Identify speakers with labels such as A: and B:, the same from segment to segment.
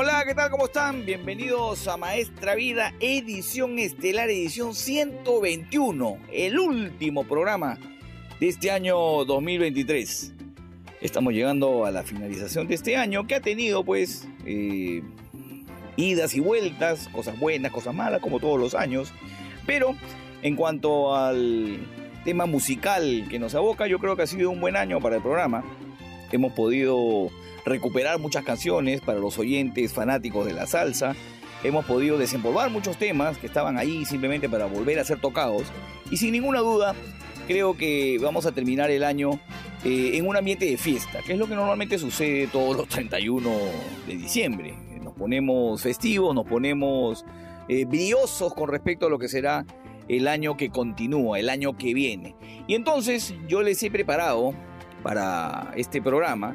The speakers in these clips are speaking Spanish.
A: Hola, ¿qué tal? ¿Cómo están? Bienvenidos a Maestra Vida, edición estelar, edición 121, el último programa de este año 2023. Estamos llegando a la finalización de este año que ha tenido pues eh, idas y vueltas, cosas buenas, cosas malas, como todos los años. Pero en cuanto al tema musical que nos aboca, yo creo que ha sido un buen año para el programa. Hemos podido recuperar muchas canciones para los oyentes fanáticos de la salsa. Hemos podido desempolvar muchos temas que estaban ahí simplemente para volver a ser tocados. Y sin ninguna duda, creo que vamos a terminar el año eh, en un ambiente de fiesta, que es lo que normalmente sucede todos los 31 de diciembre. Nos ponemos festivos, nos ponemos eh, briosos con respecto a lo que será el año que continúa, el año que viene. Y entonces yo les he preparado para este programa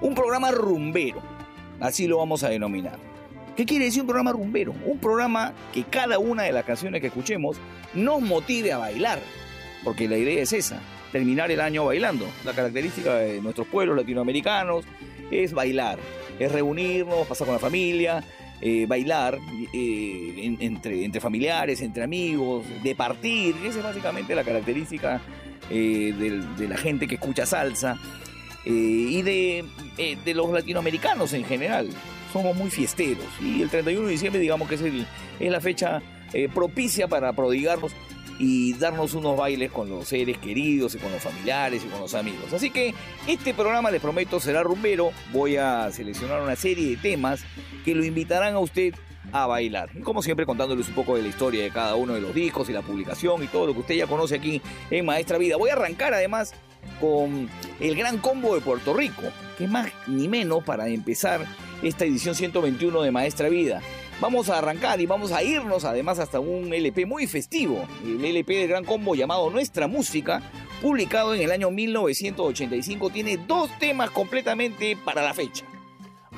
A: un programa rumbero, así lo vamos a denominar. ¿Qué quiere decir un programa rumbero? Un programa que cada una de las canciones que escuchemos nos motive a bailar, porque la idea es esa, terminar el año bailando. La característica de nuestros pueblos latinoamericanos es bailar, es reunirnos, pasar con la familia, eh, bailar eh, en- entre, entre familiares, entre amigos, de partir. Esa es básicamente la característica eh, de la gente que escucha salsa eh, y de, eh, de los latinoamericanos en general. Somos muy fiesteros y el 31 de diciembre digamos que es, es la fecha propicia para prodigarnos y darnos unos bailes con los seres queridos y con los familiares y con los amigos. Así que este programa les prometo será rumbero. Voy a seleccionar una serie de temas que lo invitarán a usted a bailar. Como siempre contándoles un poco de la historia de cada uno de los discos y la publicación y todo lo que usted ya conoce aquí en Maestra Vida. Voy a arrancar además con el gran combo de Puerto Rico, que más ni menos para empezar esta edición 121 de Maestra Vida. Vamos a arrancar y vamos a irnos además hasta un LP muy festivo, el LP del gran combo llamado Nuestra Música, publicado en el año 1985, tiene dos temas completamente para la fecha.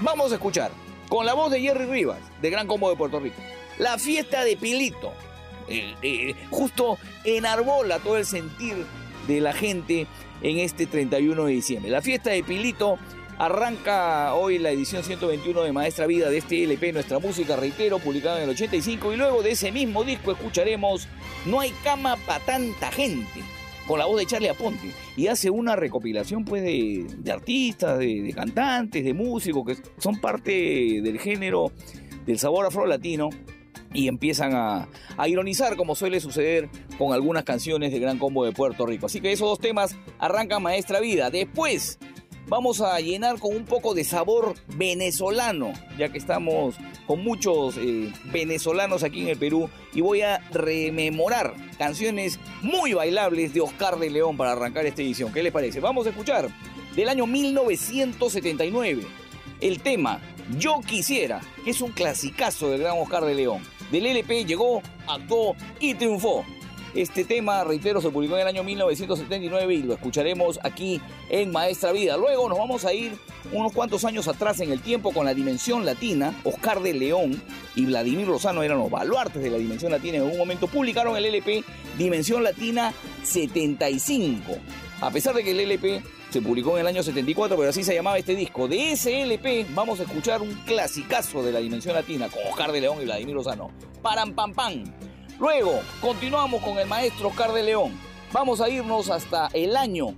A: Vamos a escuchar, con la voz de Jerry Rivas, de Gran Combo de Puerto Rico, La Fiesta de Pilito. Eh, justo enarbola todo el sentir de la gente en este 31 de diciembre. La Fiesta de Pilito arranca hoy la edición 121 de Maestra Vida de este LP, Nuestra Música, reitero, publicado en el 85. Y luego de ese mismo disco escucharemos No hay cama para tanta gente con la voz de Charlie Aponte y hace una recopilación pues de, de artistas, de, cantantes, de músicos que son parte del género del sabor afro-latino y empiezan a, a ironizar como suele suceder con algunas canciones de Gran Combo de Puerto Rico. Así que esos dos temas arrancan Maestra Vida. Después vamos a llenar con un poco de sabor venezolano, ya que estamos con muchos eh, venezolanos aquí en el Perú y voy a rememorar canciones muy bailables de Oscar de León para arrancar esta edición. ¿Qué les parece? Vamos a escuchar del año 1979 el tema Yo Quisiera, que es un clasicazo del gran Oscar de León. Del LP llegó, actuó y triunfó. Este tema, reitero, se publicó en el año 1979 y lo escucharemos aquí en Maestra Vida. Luego nos vamos a ir unos cuantos años atrás en el tiempo con la Dimensión Latina. Oscar de León y Vladimir Lozano eran los baluartes de la Dimensión Latina. En un momento publicaron el LP Dimensión Latina 75. A pesar de que el LP se publicó en el año 74, pero así se llamaba este disco. De ese LP vamos a escuchar un clasicazo de la Dimensión Latina con Oscar de León y Vladimir Lozano. Param pam pam. Luego, continuamos con el maestro Oscar de León. Vamos a irnos hasta el año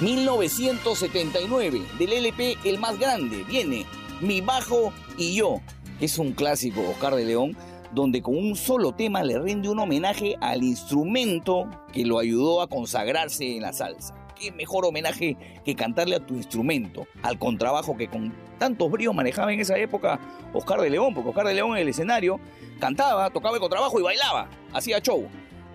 A: 1979. Del LP El Más Grande viene Mi Bajo y Yo, es un clásico Oscar de León, donde con un solo tema le rinde un homenaje al instrumento que lo ayudó a consagrarse en la salsa. Qué mejor homenaje que cantarle a tu instrumento, al contrabajo que con tantos bríos manejaba en esa época Oscar de León, porque Oscar de León en el escenario cantaba, tocaba el contrabajo y bailaba, hacía show.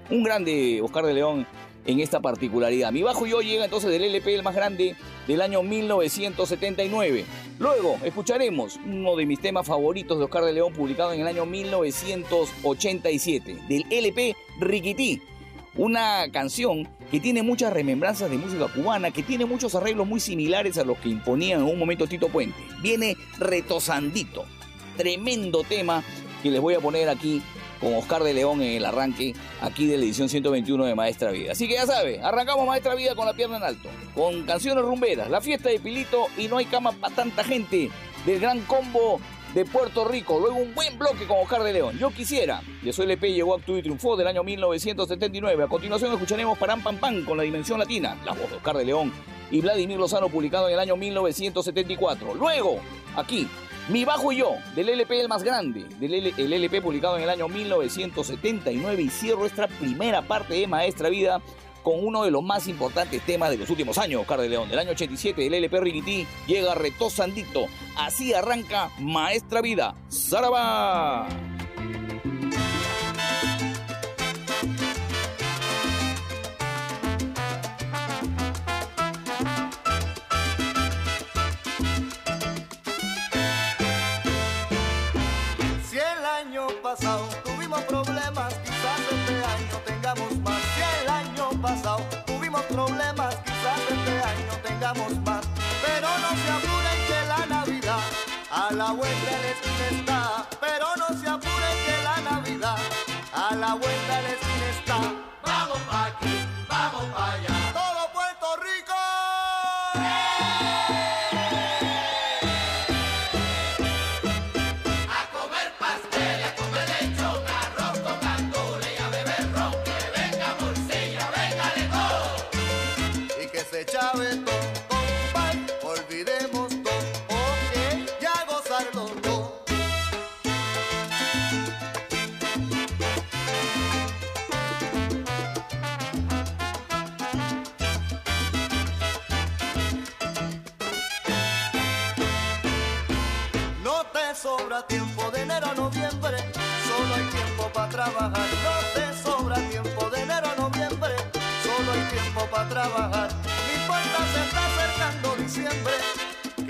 A: Un grande Oscar de León en esta particularidad. Mi bajo yo llega entonces del LP el más grande del año 1979. Luego escucharemos uno de mis temas favoritos de Oscar de León publicado en el año 1987 del LP Riquití. Una canción que tiene muchas remembranzas de música cubana, que tiene muchos arreglos muy similares a los que imponían en un momento Tito Puente. Viene retosandito. Tremendo tema que les voy a poner aquí con Oscar de León en el arranque aquí de la edición 121 de Maestra Vida. Así que ya sabe, arrancamos Maestra Vida con la pierna en alto, con canciones rumberas, la fiesta de Pilito y no hay cama para tanta gente del gran combo de Puerto Rico. Luego un buen bloque con Oscar de León. Yo quisiera, de su LP llegó Actúa y triunfó del año 1979. A continuación escucharemos Param Pam Pam con la dimensión latina, la voz de Oscar de León y Vladimir Lozano publicado en el año 1974. Luego, aquí, mi Bajo y Yo, del LP El Más Grande, del el LP publicado en el año 1979 y cierro nuestra primera parte de Maestra Vida con uno de los más importantes temas de los últimos años, Oscar León. Del año 87, del LP Riquití, llega Reto. Así arranca Maestra Vida. ¡Zaraba!
B: tuvimos la vuelta de la esquina está. Pero no se apuren que la Navidad a la vuelta de la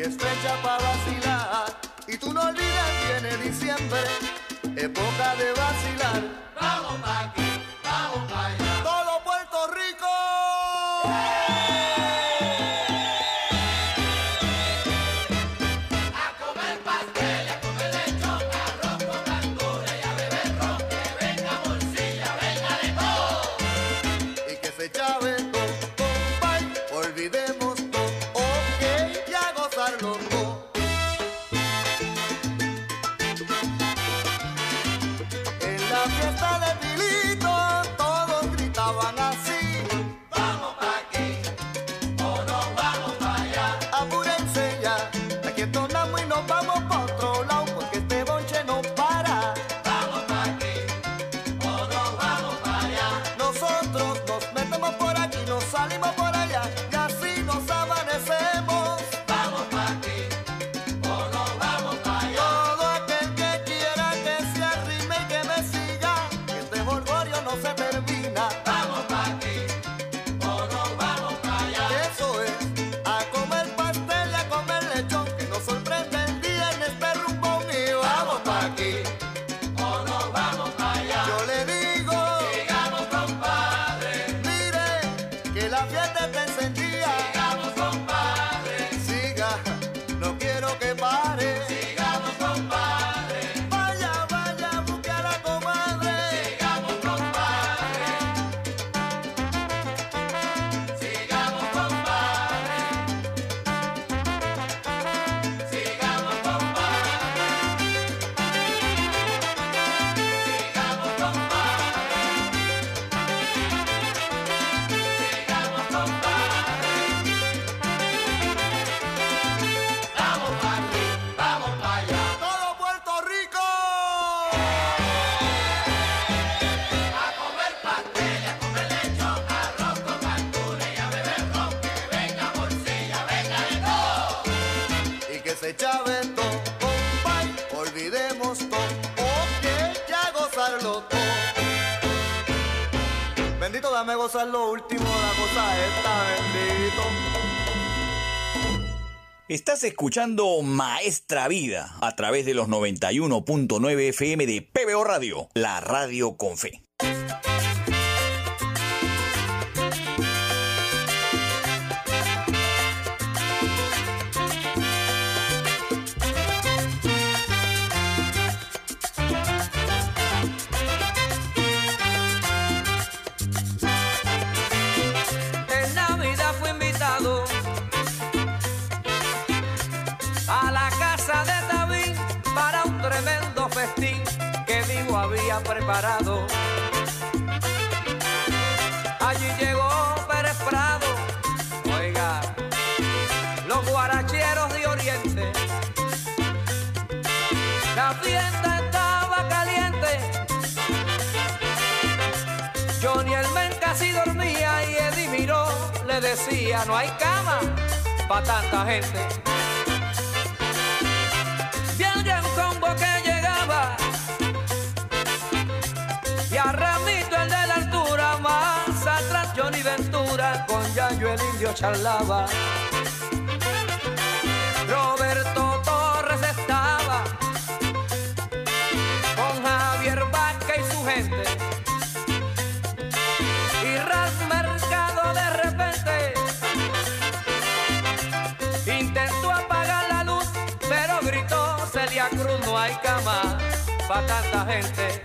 B: es fecha para vacilar. Y tú no olvides, viene diciembre, época de vacilar.
C: Vamos
B: gozar lo último la cosa esta, bendito.
A: Estás escuchando Maestra Vida a través de los 91.9 FM de PBO Radio, la radio con fe.
D: Allí llegó Pérez Prado, oiga, los guaracheros de Oriente. La fiesta estaba caliente. Johnny el men casi dormía y Eddie miró, le decía, no hay cama para tanta gente. El indio charlaba. Roberto Torres estaba con Javier Vaca y su gente. Y Ras Mercado de repente intentó apagar la luz, pero gritó Celia Cruz, no hay cama para tanta gente.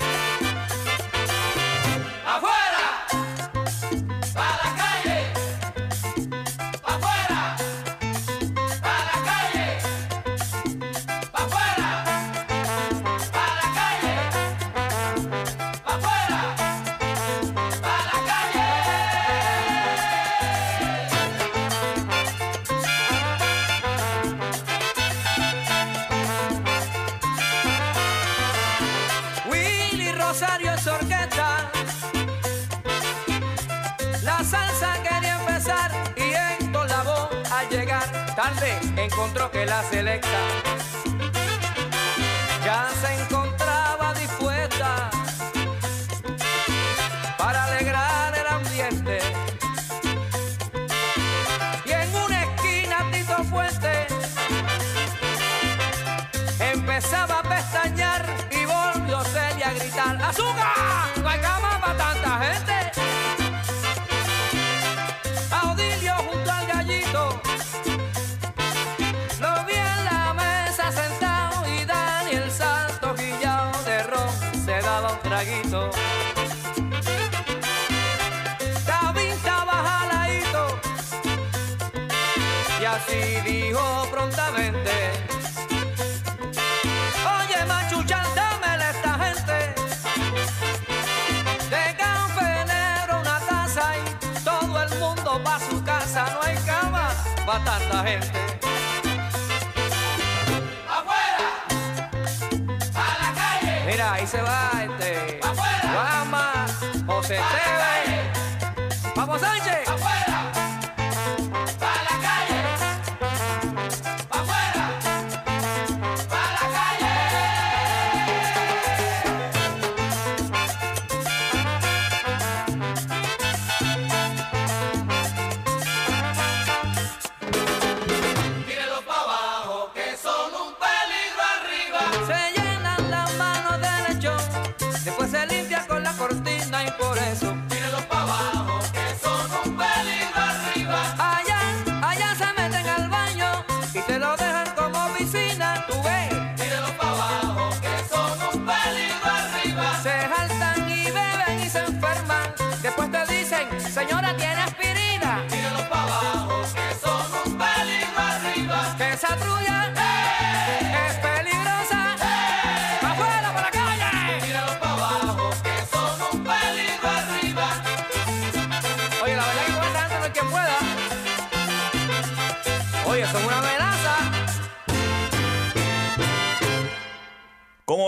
A: Say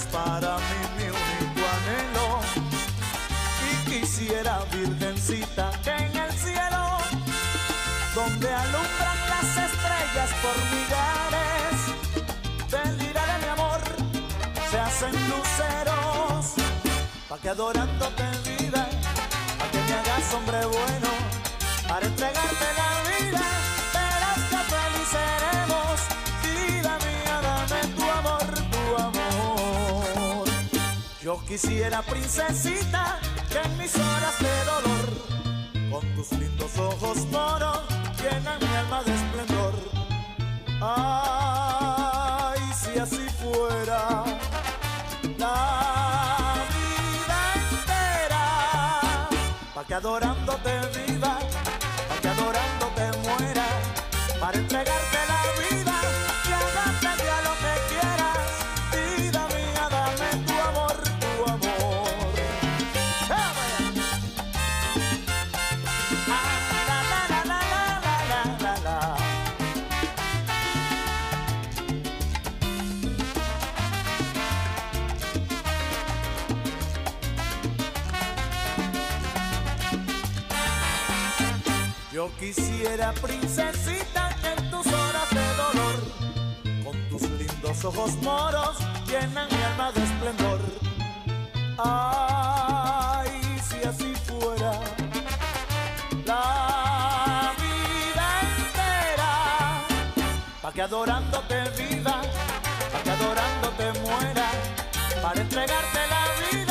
B: Para mí mi único anhelo. Y quisiera, virgencita, en el cielo, donde alumbran las estrellas por millares, ira de mi amor se hacen luceros, pa' que adorándote Yo quisiera, princesita, que en mis horas de dolor, con tus lindos ojos moros, llenan mi alma de esplendor. Ay, si así fuera la vida entera, pa' que adorándote viva, pa' que adorándote muera, para entregarte la quisiera, princesita, en tus horas de dolor, con tus lindos ojos moros, llenan mi alma de esplendor. Ay, si así fuera la vida entera, pa' que adorándote viva, pa' que adorándote muera, para entregarte la vida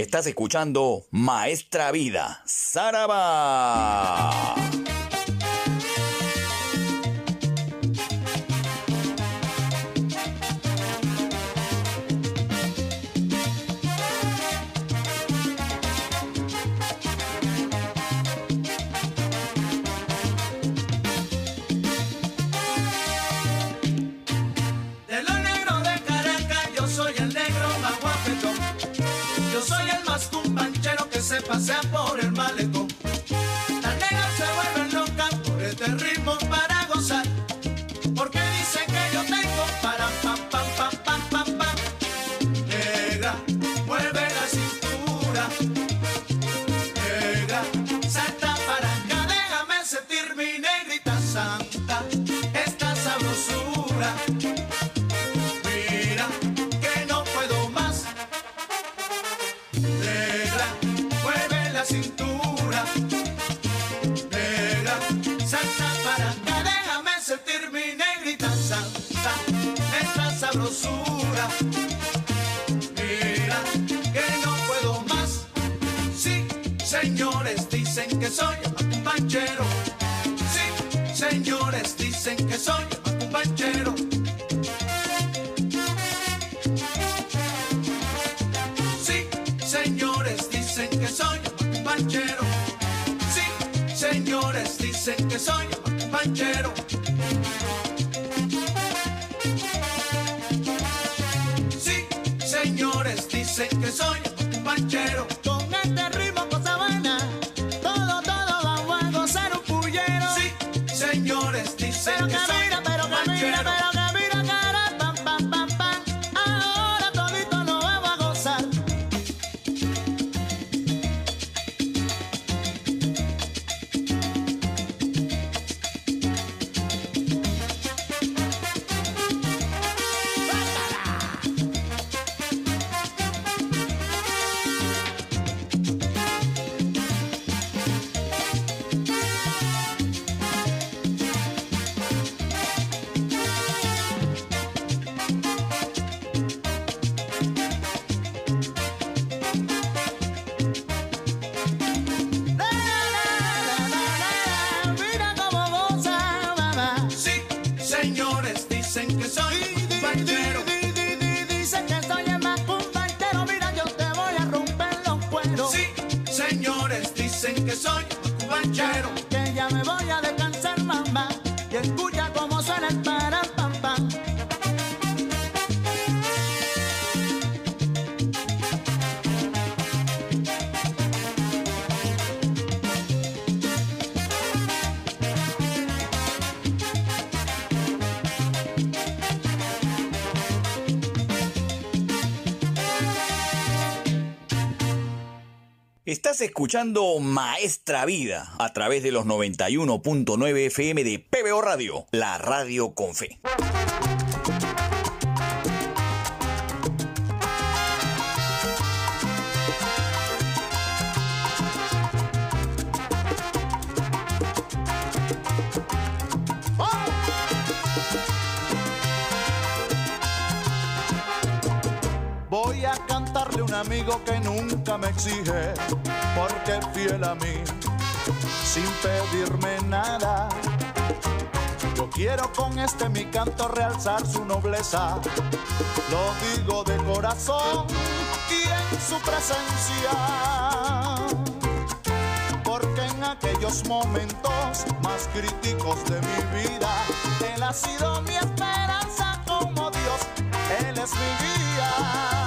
E: Estás escuchando Maestra Vida, Saraba. channel. escuchando Maestra Vida a través de los 91.9 FM de PBO Radio, la radio con fe.
B: amigo que nunca me exige porque fiel a mí, sin pedirme nada. Yo quiero con este mi canto realzar su nobleza, lo digo de corazón y en su presencia. Porque en aquellos momentos más críticos de mi vida, él ha sido mi esperanza como Dios, él es mi guía.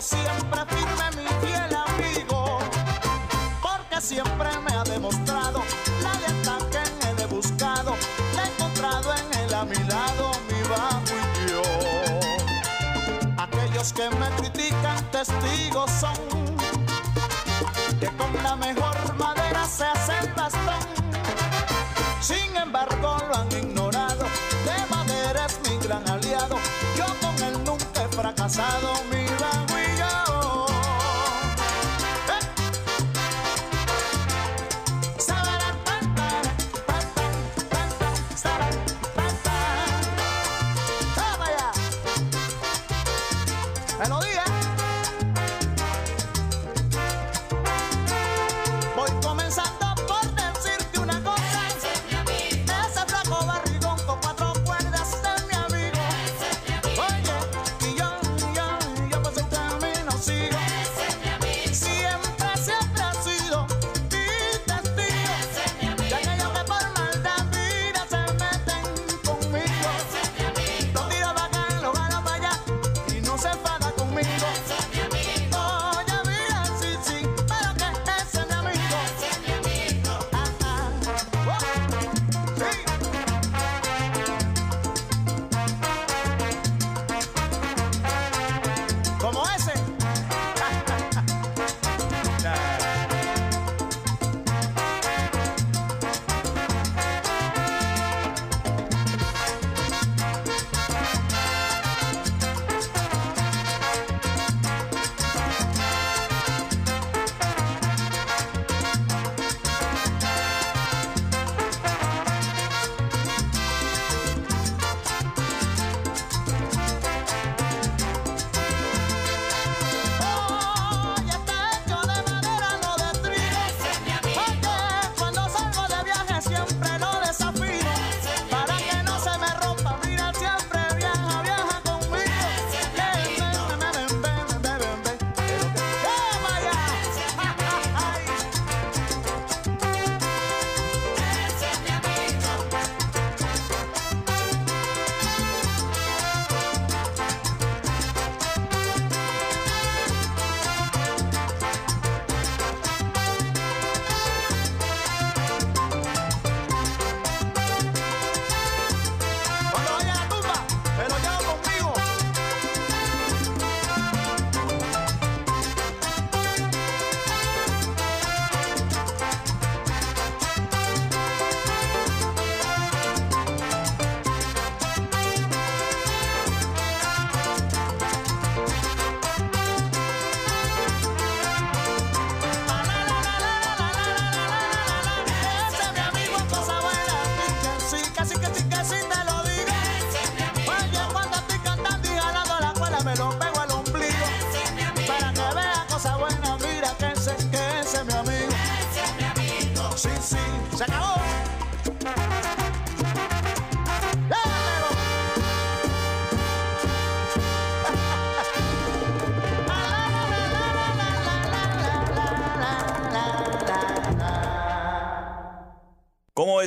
B: siempre firme mi fiel amigo, porque siempre me ha demostrado la lealtad que en él he buscado, la he encontrado en él a mi lado, mi bajo y yo. Aquellos
F: que me critican testigos son que con la mejor
B: manera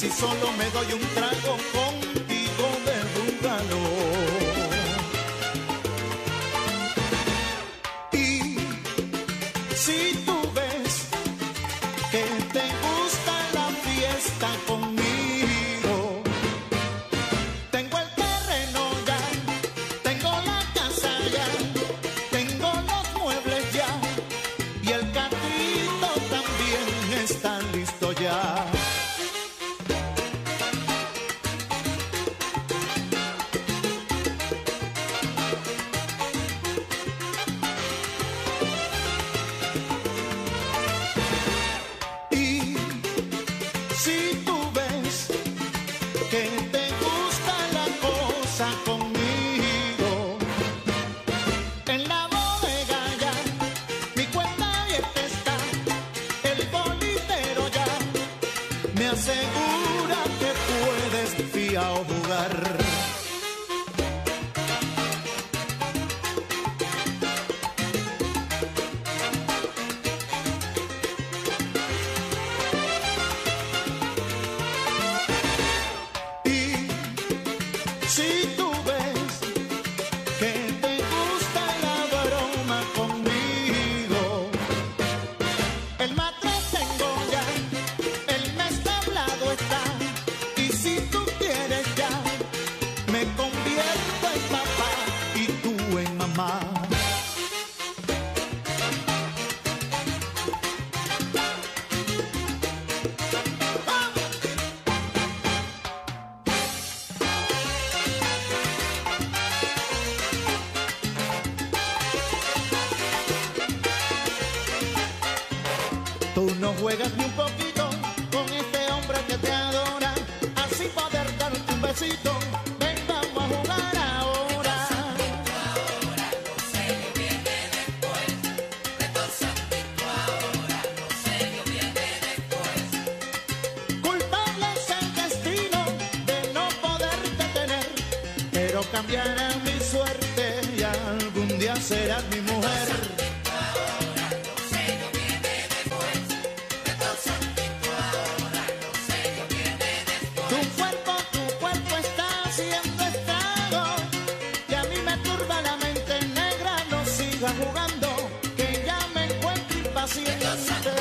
F: si solo me doy un trago. así en la
A: cita.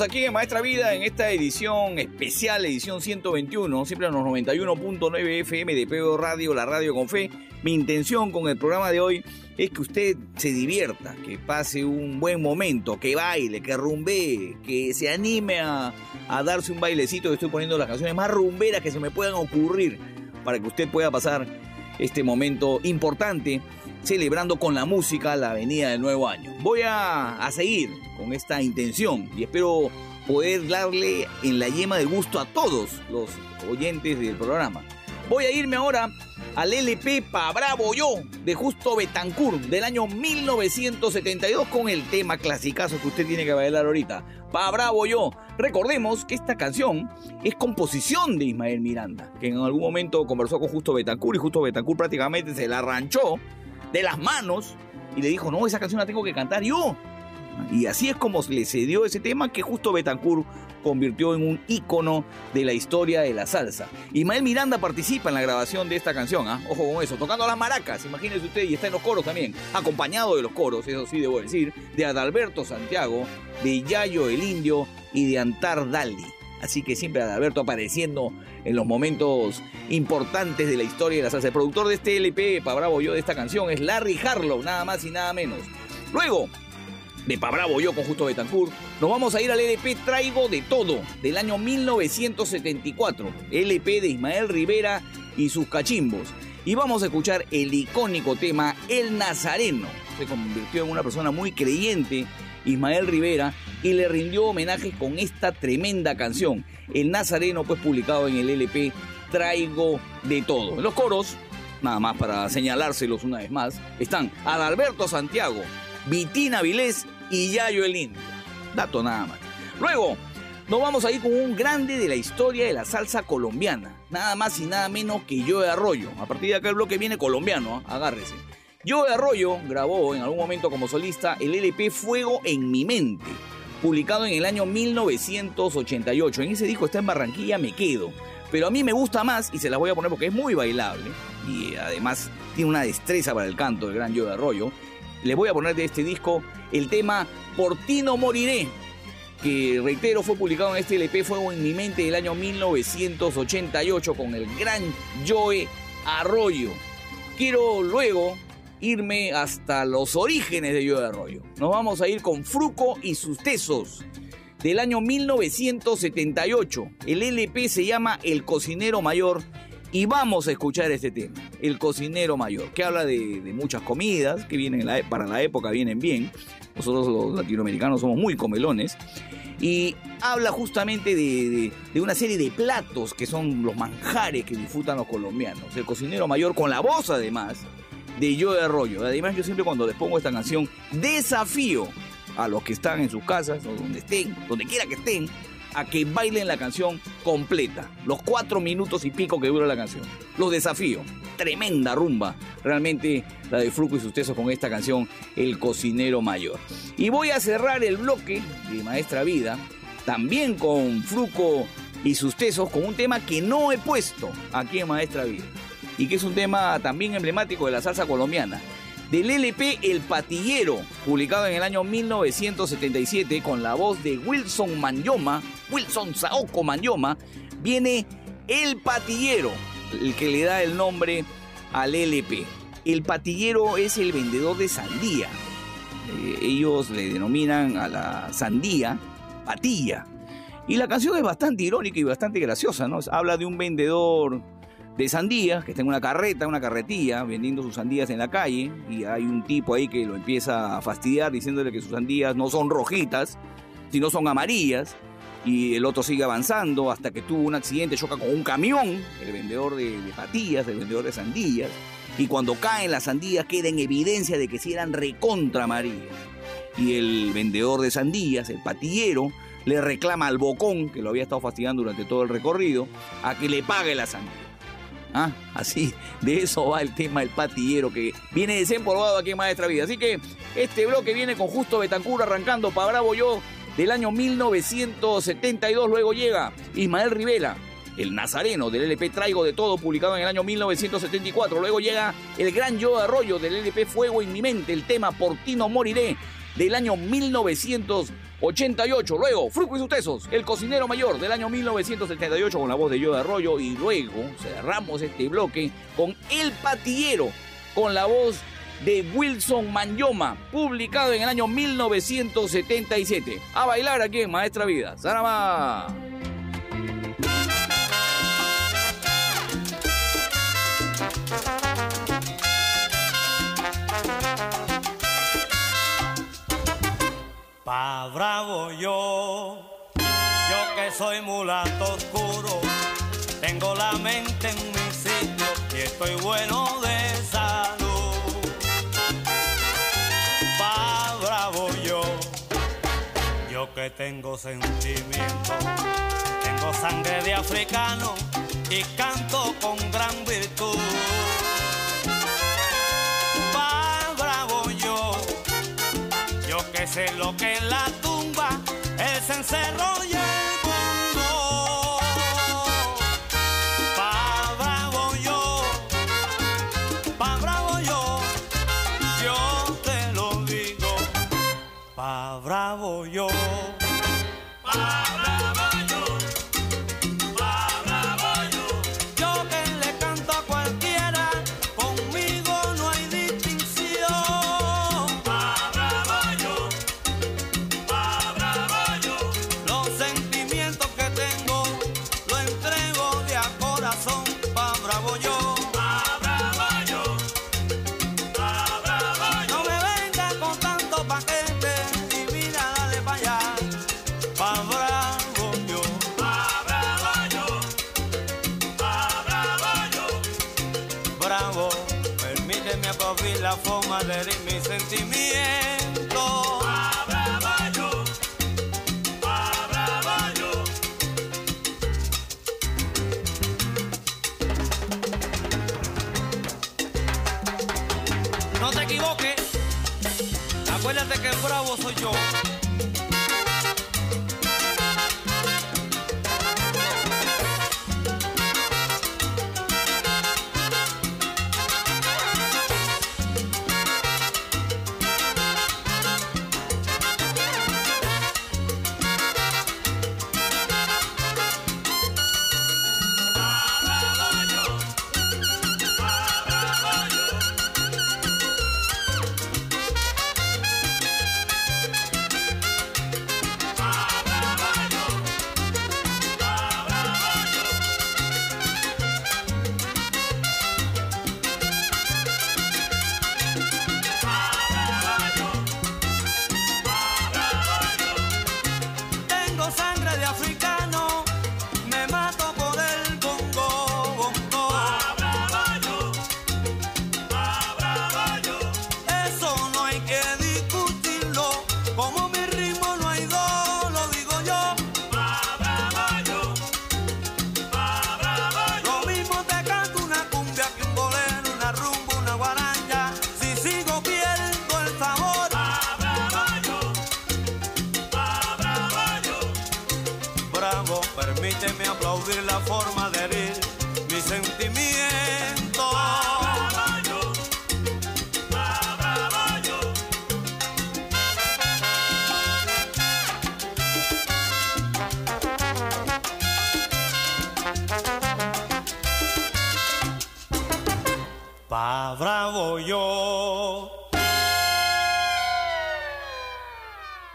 A: Aquí en Maestra Vida en esta edición especial, edición 121, siempre en los 91.9 FM de PBO Radio, la radio con fe. Mi intención con el programa de hoy es que usted se divierta, que pase un buen momento, que baile, que rumbee, que se anime a, a darse un bailecito. Estoy poniendo las canciones más rumberas que se me puedan ocurrir para que usted pueda pasar este momento importante celebrando con la música la venida del nuevo año. Voy a, seguir con esta intención y espero poder darle en la yema del gusto a todos los oyentes del programa. Voy a irme ahora al LP Pa Bravo Yo de Justo Betancourt del año 1972 con el tema clasicazo que usted tiene que bailar ahorita. Pa Bravo Yo. Recordemos que esta canción es composición de Ismael Miranda, que en algún momento conversó con Justo Betancourt y Justo Betancourt prácticamente se la arranchó de las manos y le dijo, no, esa canción la tengo que cantar yo. Y así es como le cedió ese tema que justo Betancourt convirtió en un ícono de la historia de la salsa. Ismael Miranda participa en la grabación de esta canción, ¿ah? ojo con eso, tocando las maracas, imagínense usted, y está en los coros también, acompañado de los coros, eso sí debo decir, de Adalberto Santiago, de Yayo el Indio y de Antar Dali. Así que siempre Adalberto apareciendo en los momentos importantes de la historia de la salsa. El productor de este LP, Pa Bravo Yo, de esta canción, es Larry Harlow, nada más y nada menos. Luego, de Pa Bravo Yo con Justo Betancourt, nos vamos a ir al LP Traigo de Todo, del año 1974. LP de Ismael Rivera y sus cachimbos. Y vamos a escuchar el icónico tema El Nazareno. Se convirtió en una persona muy creyente, Ismael Rivera, y le rindió homenaje con esta tremenda canción. El Nazareno, pues publicado en el LP Traigo de Todo. Los coros, nada más para señalárselos una vez más, están Adalberto Santiago, Vitina Vilés y Yayo el Indio. Dato nada más. Luego, nos vamos a ir con un grande de la historia de la salsa colombiana. Nada más y nada menos que Joe Arroyo. A partir de acá el bloque viene colombiano, ¿ah? agárrese. Joe Arroyo grabó en algún momento como solista el LP Fuego en mi mente, publicado en el año 1988. En ese disco está en Barranquilla Me Quedo. Pero a mí me gusta más y se las voy a poner porque es muy bailable y además tiene una destreza para el canto, el gran Joe Arroyo. Le voy a poner de este disco el tema Por ti no moriré, que reitero fue publicado en este LP Fuego en mi mente del año 1988 con el gran Joe Arroyo. Quiero luego irme hasta los orígenes de Joe Arroyo. Nos vamos a ir con Fruco y sus tesos del año 1978. El LP se llama El Cocinero Mayor y vamos a escuchar este tema, El Cocinero Mayor, que habla de, muchas comidas que vienen para la época, vienen bien. Nosotros los latinoamericanos somos muy comelones. Y habla justamente de, de, una serie de platos que son los manjares que disfrutan los colombianos. El cocinero mayor con la voz además de Joe Arroyo. Además yo siempre cuando les pongo esta canción desafío a los que están en sus casas o donde estén, donde quiera que estén, a que bailen la canción completa. Los cuatro minutos y pico que dura la canción. Los desafío. Tremenda rumba. Realmente la de Fruco y sus tesos con esta canción, El Cocinero Mayor. Y voy a cerrar el bloque de Maestra Vida, también con Fruco y sus tesos, con un tema que no he puesto aquí en Maestra Vida. Y que es un tema también emblemático de la salsa colombiana del LP El Patillero, publicado en el año 1977 con la voz de Wilson Manyoma, Wilson Saoko Manyoma, viene El Patillero, el que le da el nombre al LP. El patillero es el vendedor de sandía. Eh, ellos le denominan a la sandía patilla. Y la canción es bastante irónica y bastante graciosa, ¿no? Habla de un vendedor de sandías, que está en una carreta, una carretilla, vendiendo sus sandías en la calle, y hay un tipo ahí que lo empieza a fastidiar diciéndole que sus sandías no son rojitas, sino son amarillas, y el otro sigue avanzando hasta que tuvo un accidente, choca con un camión, el vendedor de, patillas, el vendedor de sandías, y cuando caen las sandías queda en evidencia de que si eran recontra amarillas. Y el vendedor de sandías, el patillero, le reclama al bocón, que lo había estado fastidiando durante todo el recorrido, a que le pague la sandía. Ah, así, de eso va el tema del patillero que viene desempolvado aquí en Maestra Vida. Así que este bloque viene con Justo Betancur arrancando para Bravo Yo del año 1972. Luego llega Ismael Rivera, el nazareno del LP Traigo de Todo, publicado en el año 1974. Luego llega el gran Yo Arroyo del LP Fuego en mi mente, el tema Por ti no moriré del año 1988. Luego, Fruco y sus El cocinero mayor del año 1978 con la voz de Yo de Arroyo. Y luego cerramos este bloque con El patillero con la voz de Wilson Manyoma, publicado en el año 1977. A bailar aquí en Maestra Vida. ¡Sarama!
G: Pa' bravo yo, yo que soy mulato oscuro, tengo la mente en mi sitio y estoy bueno de salud. Pa' bravo yo, yo que tengo sentimiento, tengo sangre de africano y canto con gran virtud. Sé lo que es la tumba, el cencerro y el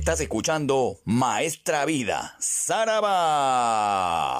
H: Estás escuchando Maestra Vida, Saraba.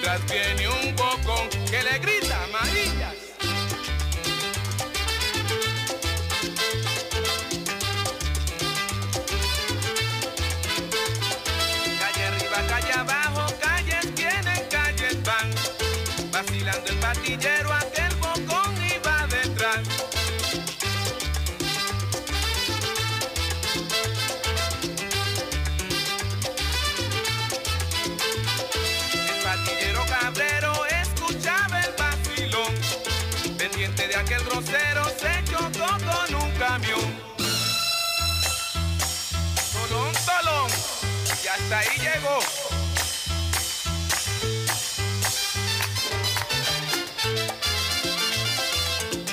I: Detrás viene un bocón que le grita amarillas. Ahí llegó.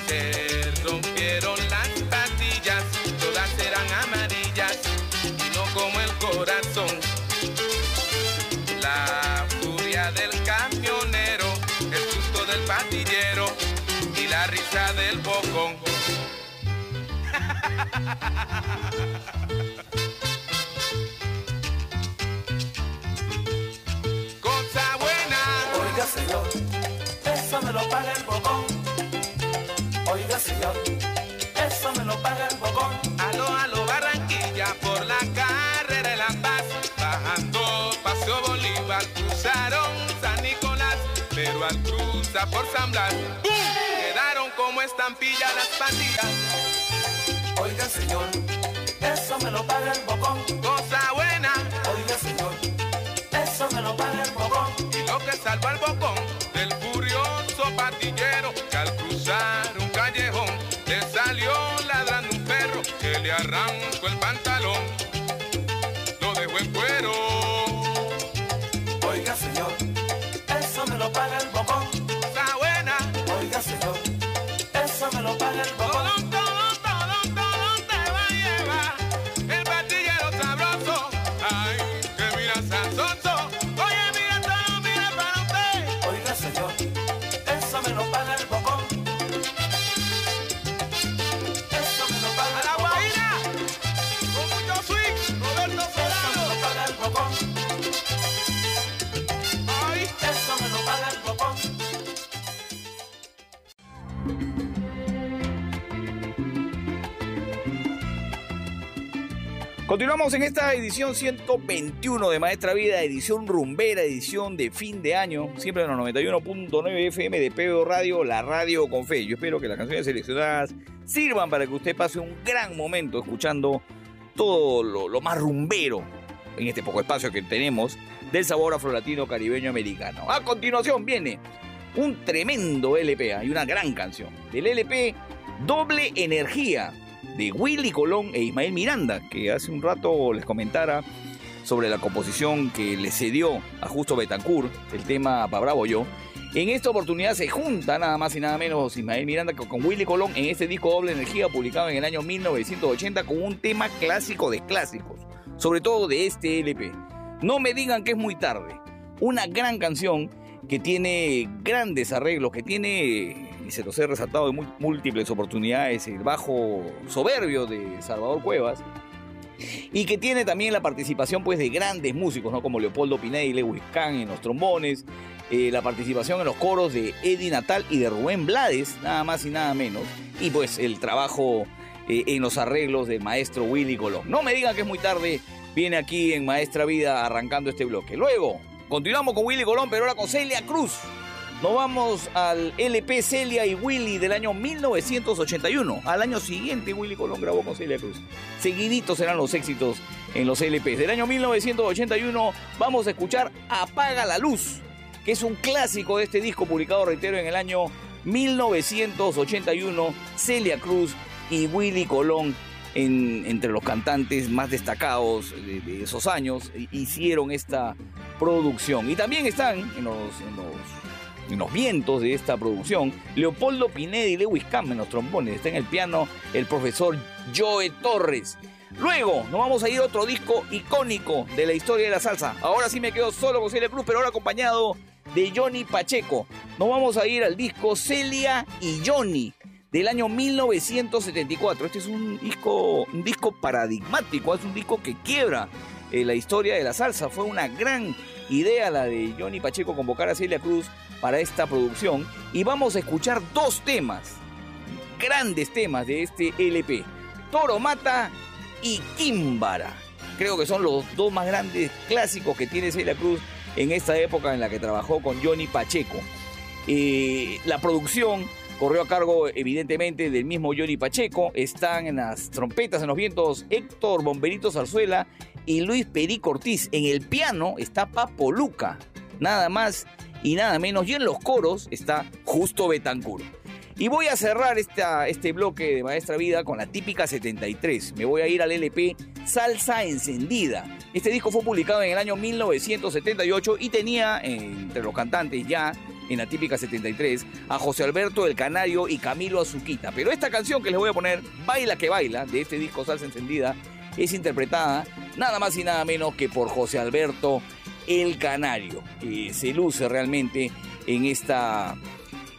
I: Se rompieron las patillas, todas eran amarillas, y no como el corazón. La furia del camionero, el susto del patillero y la risa del bocón. Por San Blas, quedaron como estampillas las pandillas.
B: Oiga, señor, eso me lo paga el bocón.
I: Cosa buena.
B: Oiga, señor, eso me lo paga el bocón.
I: Y lo que salva al bocón
A: Continuamos en esta edición 121 de Maestra Vida, edición rumbera, edición de fin de año, siempre en los 91.9 FM de PBO Radio, la radio con fe. Yo espero que las canciones seleccionadas sirvan para que usted pase un gran momento escuchando todo lo, lo más rumbero en este poco espacio que tenemos del sabor afrolatino caribeño americano. A continuación viene un tremendo LP y una gran canción del LP Doble Energía de Willy Colón e Ismael Miranda, que hace un rato les comentara sobre la composición que le cedió a Justo Betancourt, el tema Pa' Bravo Yo. En esta oportunidad se junta nada más y nada menos Ismael Miranda con Willy Colón en este disco Doble Energía publicado en el año 1980 con un tema clásico de clásicos, sobre todo de este LP. No me digan que es muy tarde. Una gran canción que tiene grandes arreglos, que tiene, y se los he resaltado en múltiples oportunidades, el bajo soberbio de Salvador Cuevas, y que tiene también la participación pues, de grandes músicos, ¿no? como Leopoldo Pineda y Lewis Kahn en los trombones, eh, la participación en los coros de Eddie Natal y de Rubén Blades, nada más y nada menos, y pues el trabajo eh, en los arreglos del maestro Willy Colón. No me digan que es muy tarde, viene aquí en Maestra Vida arrancando este bloque. Luego, continuamos con Willy Colón, pero ahora con Celia Cruz. Nos vamos al LP Celia y Willy del año 1981. Al año siguiente Willy Colón grabó con Celia Cruz. Seguiditos serán los éxitos en los LPs. Del año 1981 vamos a escuchar Apaga la Luz, que es un clásico de este disco publicado, reitero, en el año 1981. Celia Cruz y Willy Colón en- entre los cantantes más destacados de, esos años hicieron esta producción. Y también están en los, en los vientos de esta producción Leopoldo Pineda y Lewis Kahn en los trombones. Está en el piano el profesor Joe Torres. Luego nos vamos a ir a otro disco icónico de la historia de la salsa. Ahora sí me quedo solo con Celia Cruz, pero ahora acompañado de Johnny Pacheco. Nos vamos a ir al disco Celia y Johnny del año 1974. Este es un disco, un disco paradigmático, es un disco que quiebra eh, la historia de la salsa. Fue una gran idea la de Johnny Pacheco convocar a Celia Cruz para esta producción y vamos a escuchar dos temas, grandes temas de este LP, Toro Mata y Kimbara. Creo que son los dos más grandes clásicos que tiene Celia Cruz en esta época en la que trabajó con Johnny Pacheco. Eh, la producción corrió a cargo evidentemente del mismo Johnny Pacheco, están en las trompetas, en los vientos Héctor Bomberito Zarzuela y Luis Perico Ortiz. En el piano está Papo Luca, nada más y nada menos. Y en los coros está Justo Betancur. Y voy a cerrar este bloque de Maestra Vida con la típica 73. Me voy a ir al LP Salsa Encendida. Este disco fue publicado en el año 1978 y tenía entre los cantantes ya en la típica 73 a José Alberto del Canario y Camilo Azuquita. Pero esta canción que les voy a poner, Baila que Baila, de este disco Salsa Encendida, es interpretada nada más y nada menos que por José Alberto el Canario, que se luce realmente en esta,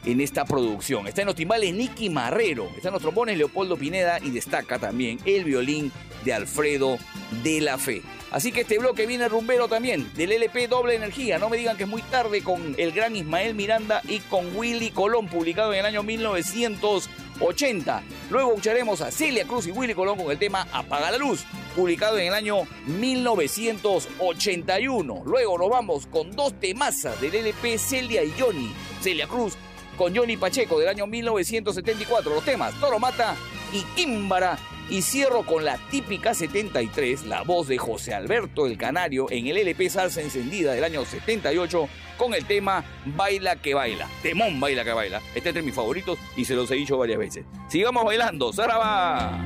A: en esta producción. Está en los timbales Nicky Marrero, está en los trombones Leopoldo Pineda y destaca también el violín de Alfredo de la Fe. Así que este bloque viene rumbero también, del LP Doble Energía. No me digan que es muy tarde con el gran Ismael Miranda y con Willy Colón, publicado en el año 1980. Luego escucharemos a Celia Cruz y Willy Colón con el tema Apaga la Luz, publicado en el año 1981. Luego nos vamos con dos temazas del LP Celia y Johnny. Celia Cruz con Johnny Pacheco del año 1974. Los temas Toro Mata y Químbara y cierro con la típica 73, la voz de José Alberto el Canario en el LP Salsa Encendida del año 78 con el tema Baila que baila. Temón Baila que baila. Este es entre mis favoritos y se los he dicho varias veces. Sigamos bailando, Saraba.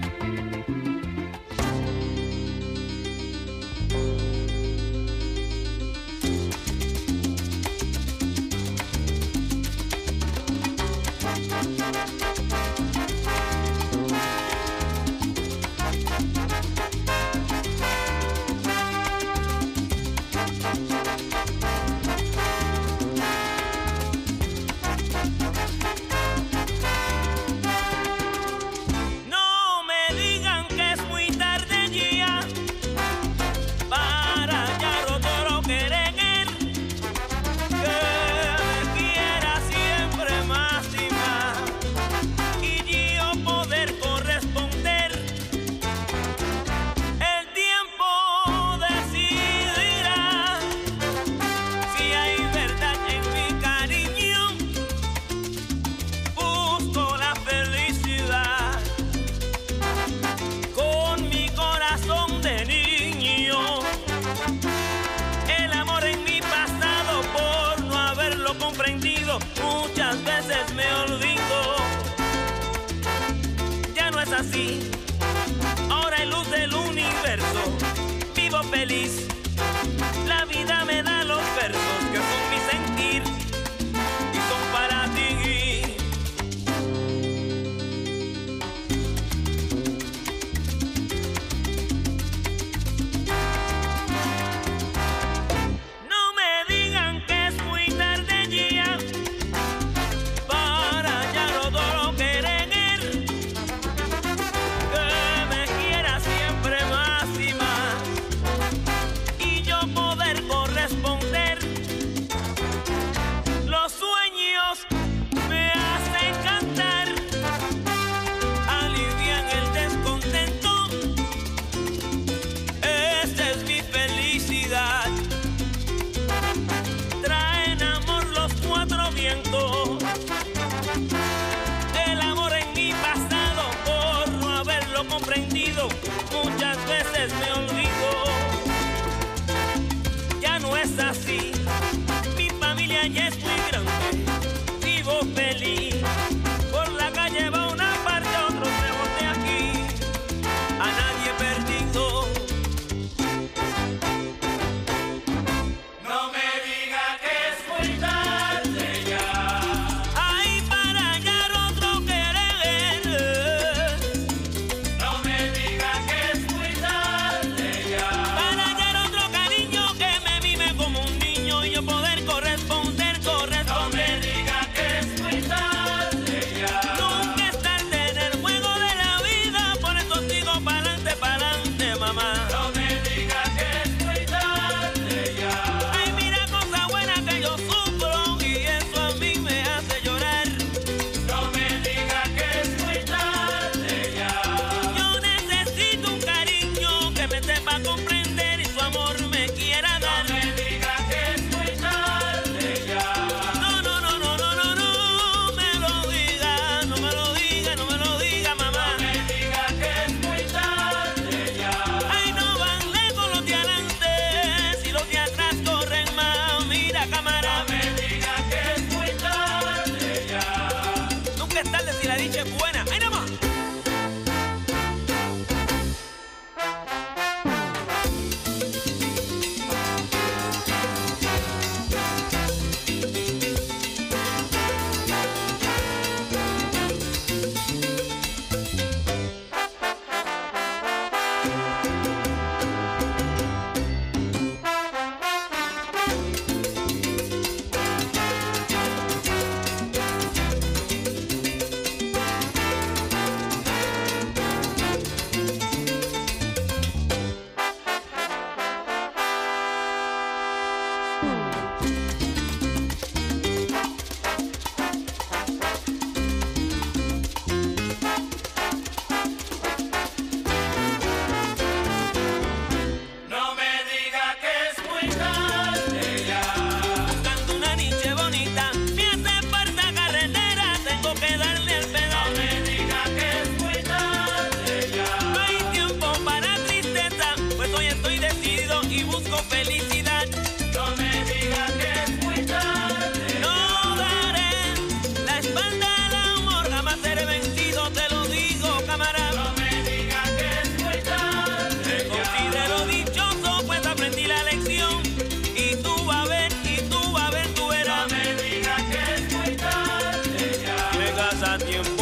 J: you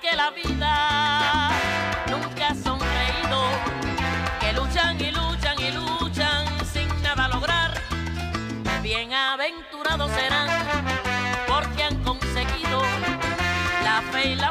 K: que la vida nunca ha sonreído, que luchan y luchan y luchan sin nada lograr. Bienaventurados serán porque han conseguido la fe y la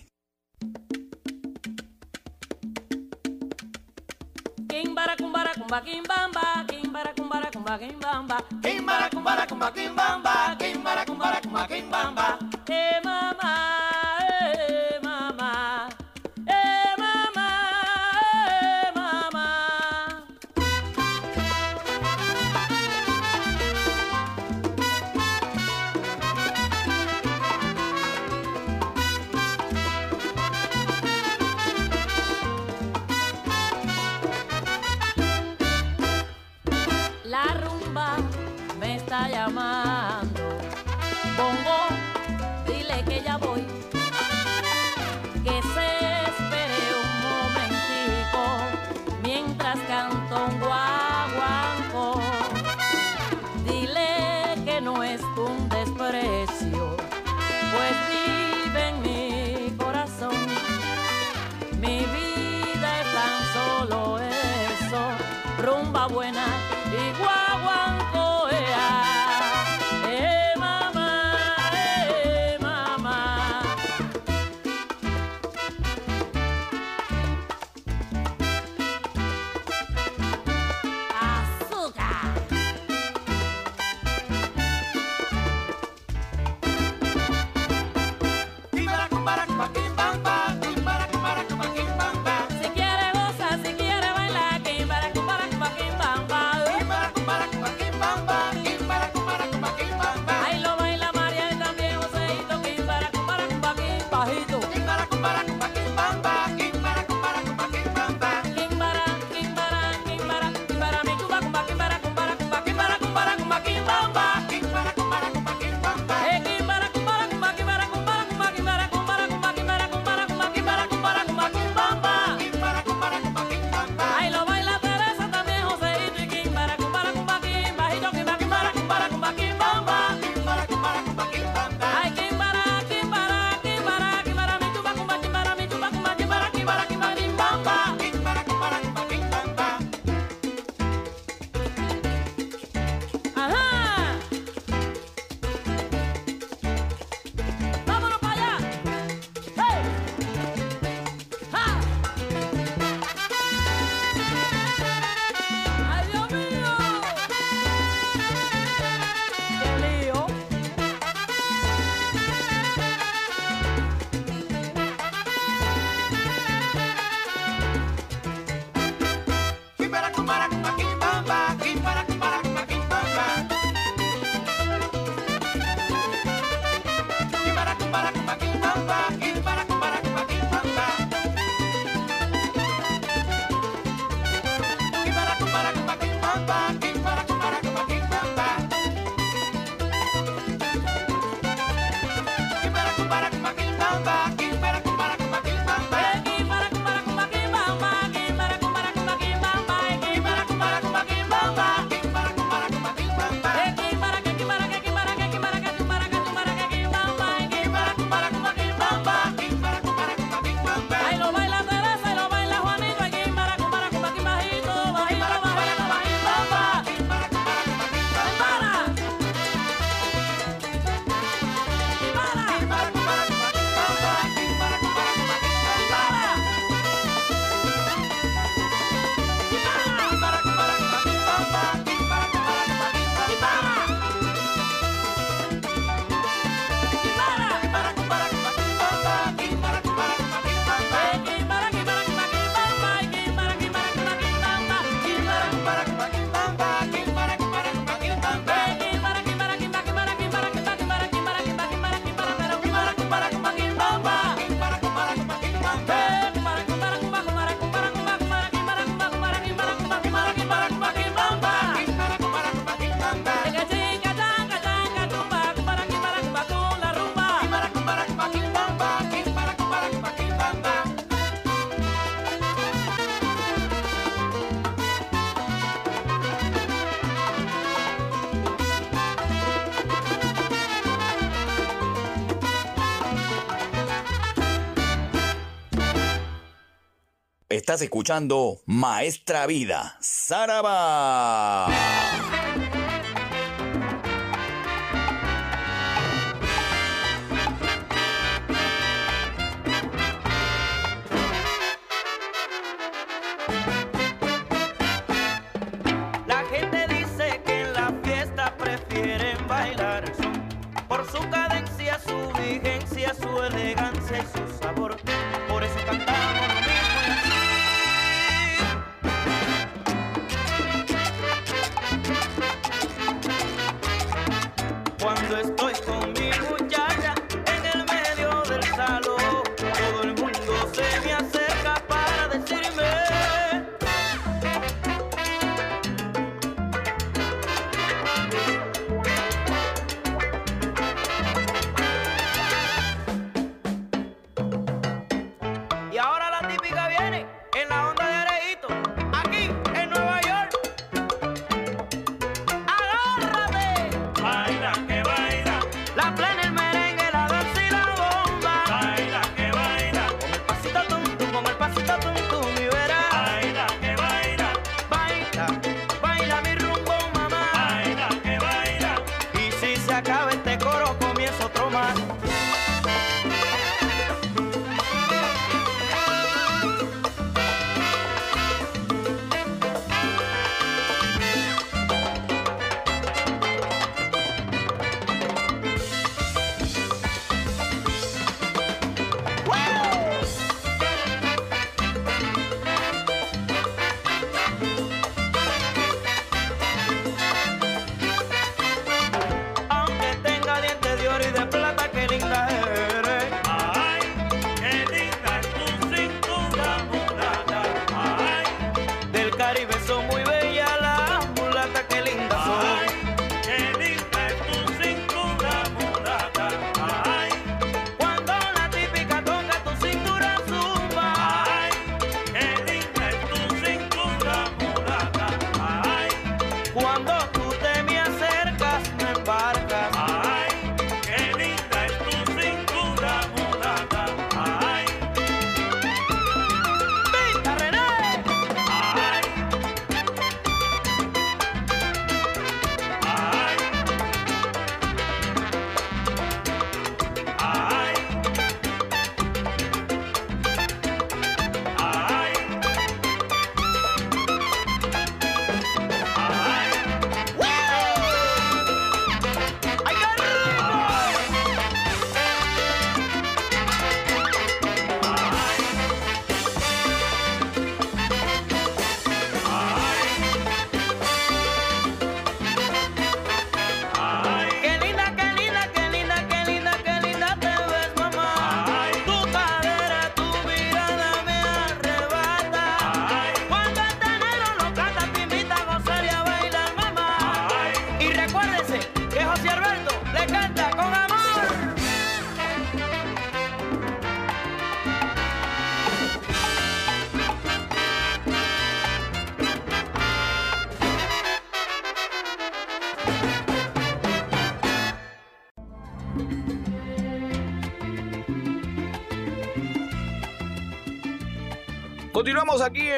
K: Estás escuchando Maestra Vida, Saraba.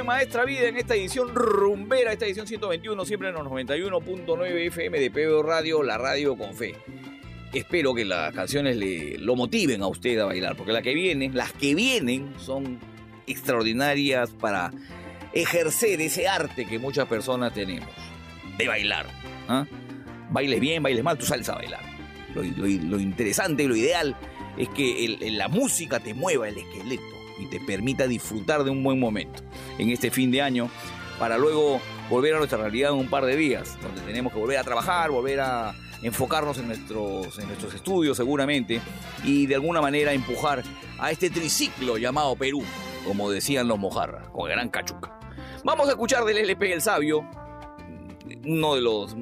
A: Maestra Vida en esta edición rumbera, esta edición 121, siempre en los 91.9 FM de PBO Radio, la radio con fe. Espero que las canciones le, lo motiven a usted a bailar, porque las que vienen, las que vienen son extraordinarias para ejercer ese arte que muchas personas tenemos, de bailar. ¿ah? Bailes bien, bailes mal, tú sales a bailar. Lo, lo- interesante, lo ideal, es que la música te mueva el esqueleto y te permita disfrutar de un buen momento en este fin de año para luego volver a nuestra realidad en un par de días, donde tenemos que volver a trabajar, volver a enfocarnos en nuestros, en nuestros estudios seguramente y de alguna manera empujar a este triciclo llamado Perú, como decían los mojarras, con el gran cachuca. Vamos a escuchar del LP El Sabio, uno de los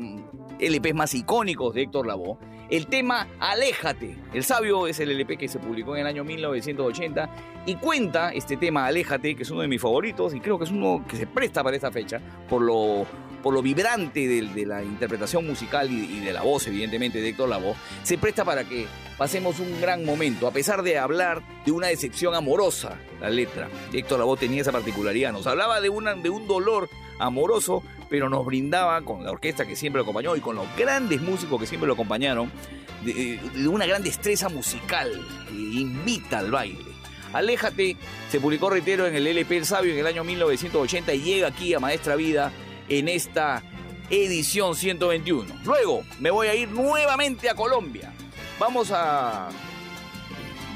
A: LPs más icónicos de Héctor Lavoe, el tema Aléjate. El Sabio es el LP que se publicó en el año 1980 y cuenta este tema Aléjate, que es uno de mis favoritos y creo que es uno que se presta para esta fecha por lo, por lo vibrante de, la interpretación musical y, de la voz, evidentemente, de Héctor Lavoe. Se presta para que pasemos un gran momento, a pesar de hablar de una decepción amorosa, la letra. Héctor Lavoe tenía esa particularidad, nos hablaba de, de un dolor amoroso, pero nos brindaba con la orquesta que siempre lo acompañó y con los grandes músicos que siempre lo acompañaron, de, una gran destreza musical que invita al baile. Aléjate se publicó, reitero, en el LP El Sabio en el año 1980 y llega aquí a Maestra Vida en esta edición 121. Luego me voy a ir nuevamente a Colombia. Vamos a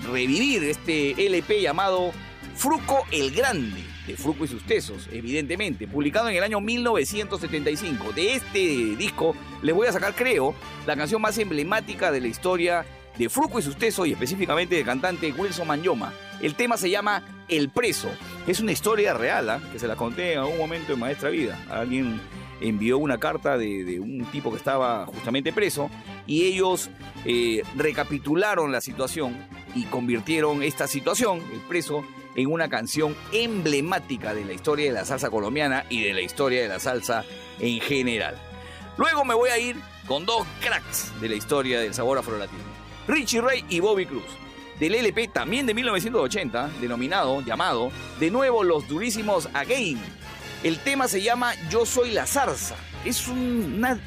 A: revivir este LP llamado Fruco el Grande, de Fruco y sus Tesos, evidentemente, publicado en el año 1975. De este disco les voy a sacar, creo, la canción más emblemática de la historia de Fruco y sus Tesos y específicamente del cantante Wilson Manyoma. El tema se llama El Preso. Es una historia real, ¿ah? que se la conté en algún momento en Maestra Vida. Alguien envió una carta de, de un tipo que estaba justamente preso y ellos eh, recapitularon la situación y convirtieron esta situación, el preso, en una canción emblemática de la historia de la salsa colombiana y de la historia de la salsa en general. Luego me voy a ir con dos cracks de la historia del sabor afrolatino. Richie Ray y Bobby Cruz. Del LP también de 1980, denominado, llamado, de nuevo Los Durísimos Again. El tema se llama Yo Soy la Zarza. Es una,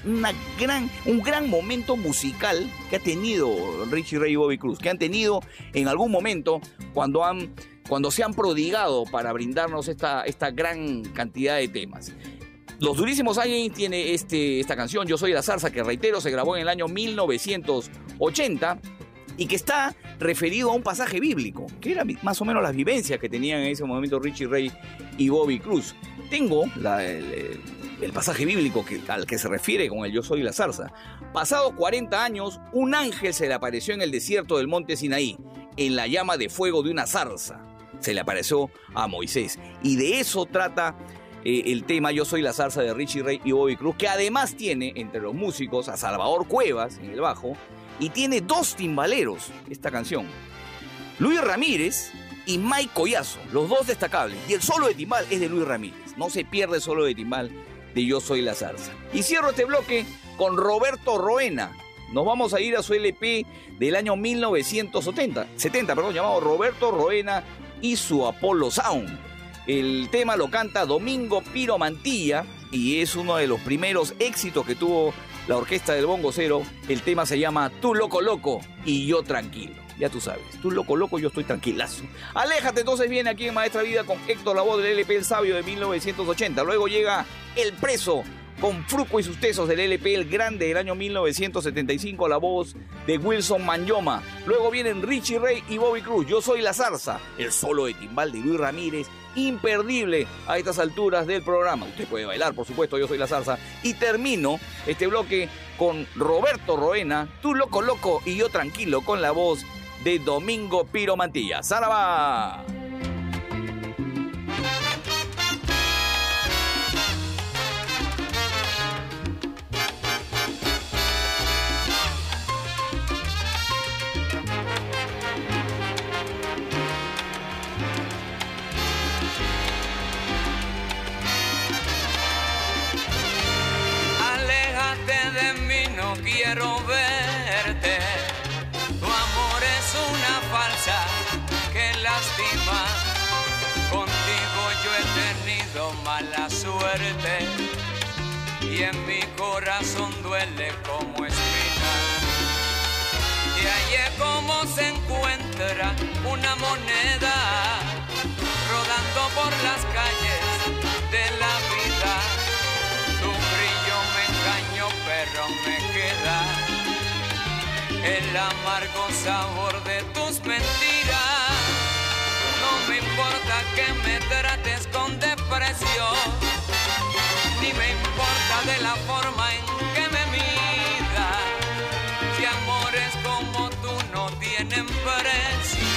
A: gran, un gran momento musical que ha tenido Richie Ray y Bobby Cruz, que han tenido en algún momento cuando han cuando se han prodigado para brindarnos esta, esta gran cantidad de temas. Los Durísimos Again tiene este, esta canción, Yo Soy la Zarza, que reitero, se grabó en el año 1980 y que está referido a un pasaje bíblico, que era más o menos las vivencias que tenían en ese momento Richie Ray y Bobby Cruz. Tengo el, pasaje bíblico al que se refiere con el Yo Soy la Zarza. Pasados 40 años, un ángel se le apareció en el desierto del monte Sinaí, en la llama de fuego de una zarza. Se le apareció a Moisés. Y de eso trata eh, el tema Yo Soy la Zarza de Richie Ray y Bobby Cruz, que además tiene entre los músicos a Salvador Cuevas en el bajo y tiene dos timbaleros esta canción. Luis Ramírez y Mike Collazo, los dos destacables. Y el solo de timbal es de Luis Ramírez. No se pierde el solo de timbal de Yo Soy la Zarza. Y cierro este bloque con Roberto Roena. Nos vamos a ir a su LP del año 1970, 70, perdón, llamado Roberto Roena y su Apollo Sound. El tema lo canta Domingo Piro Mantilla y es uno de los primeros éxitos que tuvo la orquesta del Bongo Cero. El tema se llama Tú Loco Loco y Yo Tranquilo. Ya tú sabes, tú loco loco, yo estoy tranquilazo. Aléjate entonces viene aquí en Maestra Vida con Héctor Lavoe del LP El Sabio de 1980. Luego llega El Preso con Fruco y sus tesos del LP El Grande del año 1975, la voz de Wilson Manyoma. Luego vienen Richie Ray y Bobby Cruz. Yo soy la zarza, el solo de timbal de Luis Ramírez, imperdible a estas alturas del programa. Usted puede bailar, por supuesto, yo soy la zarza. Y termino este bloque con Roberto Roena, tú loco loco y yo tranquilo, con la voz de Domingo Piro Mantilla. ¡Zaraba!
D: quiero verte. Tu amor es una falsa, que lástima. Contigo yo he tenido mala suerte y en mi corazón duele como espina. Y ahí es como se encuentra una moneda rodando por las calles de la pero me queda el amargo sabor de tus mentiras. No me importa que me trates con depresión, ni me importa de la forma en que me miras. Si amores como tú no tienen precio,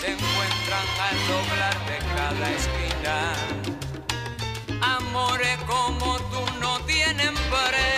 D: se encuentran al doblar de cada esquina. Amores como tú no tienen precio,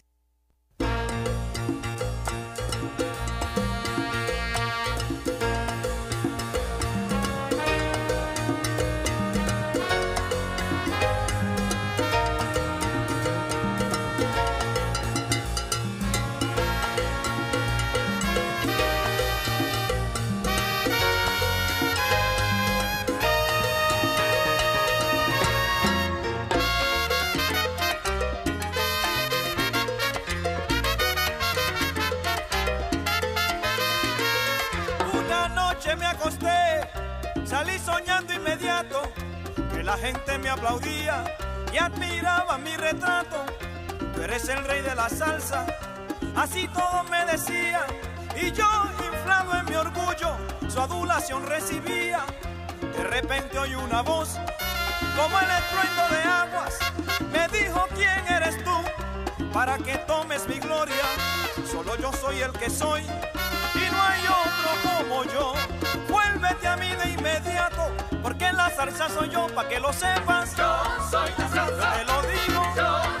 L: la gente me aplaudía y admiraba mi retrato. Tú eres el rey de la salsa, así todo me decía. Y yo, inflado en mi orgullo, su adulación recibía. De repente oí una voz, como el estruendo de aguas, me dijo quién eres tú para que tomes mi gloria. Solo yo soy el que soy y no hay otro como yo. Vuélvete a mí de inmediato porque la zarza soy yo, pa' que lo sepas. Yo soy la zarza. Te lo digo.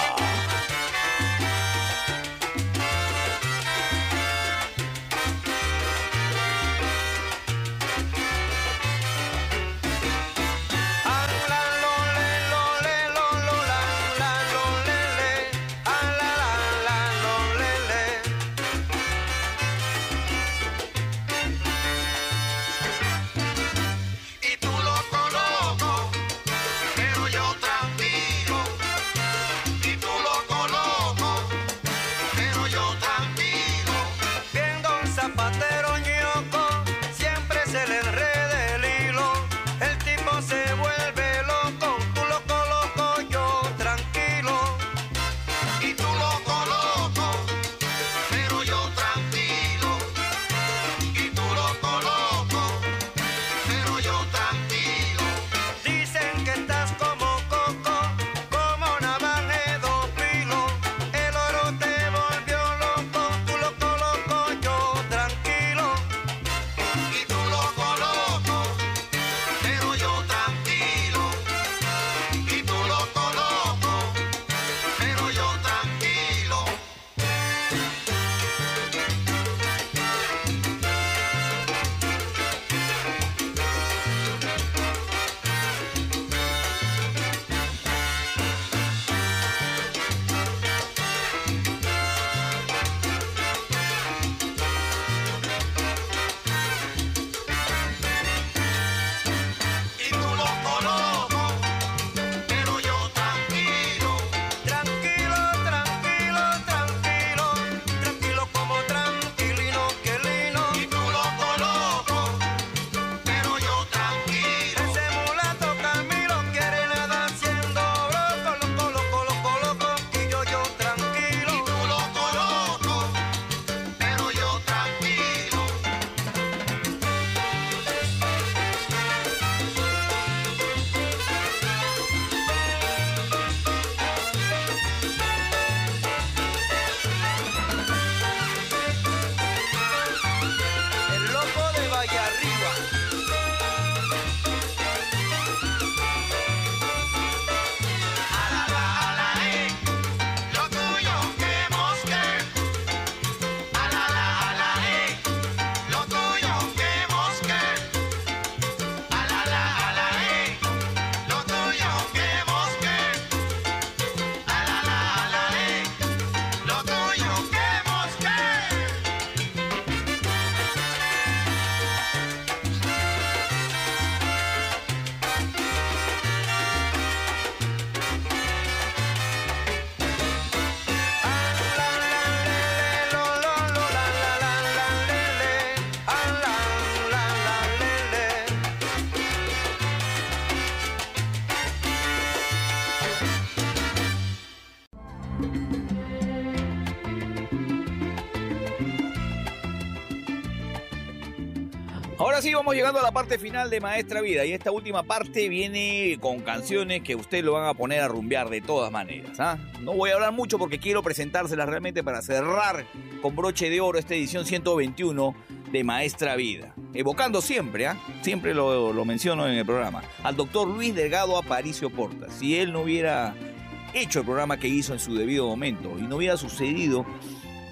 A: Ahora sí, vamos llegando a la parte final de Maestra Vida. Y esta última parte viene con canciones que usted lo van a poner a rumbear de todas maneras. ¿ah? No voy a hablar mucho porque quiero presentárselas realmente para cerrar con broche de oro esta edición 121 de Maestra Vida. Evocando siempre, ¿ah? siempre lo, lo menciono en el programa, al doctor Luis Delgado Aparicio Porta. Si él no hubiera hecho el programa que hizo en su debido momento y no hubiera sucedido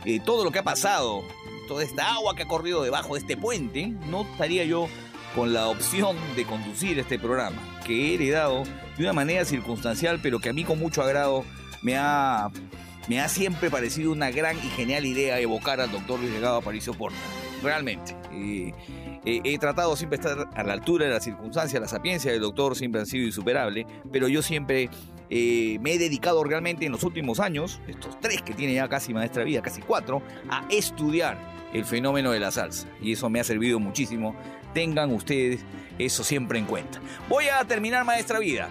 A: eh, todo lo que ha pasado toda esta agua que ha corrido debajo de este puente, no estaría yo con la opción de conducir este programa, que he heredado de una manera circunstancial, pero que a mí con mucho agrado me ha, me ha siempre parecido una gran y genial idea evocar al doctor Luis Delgado Aparicio Porta. Realmente. Eh, eh, he tratado siempre de estar a la altura de las circunstancias, la sapiencia del doctor siempre ha sido insuperable, pero yo siempre eh, me he dedicado realmente en los últimos años, estos tres que tiene ya casi maestra vida, casi cuatro, a estudiar el fenómeno de la salsa. Y eso me ha servido muchísimo. Tengan ustedes eso siempre en cuenta. Voy a terminar maestra vida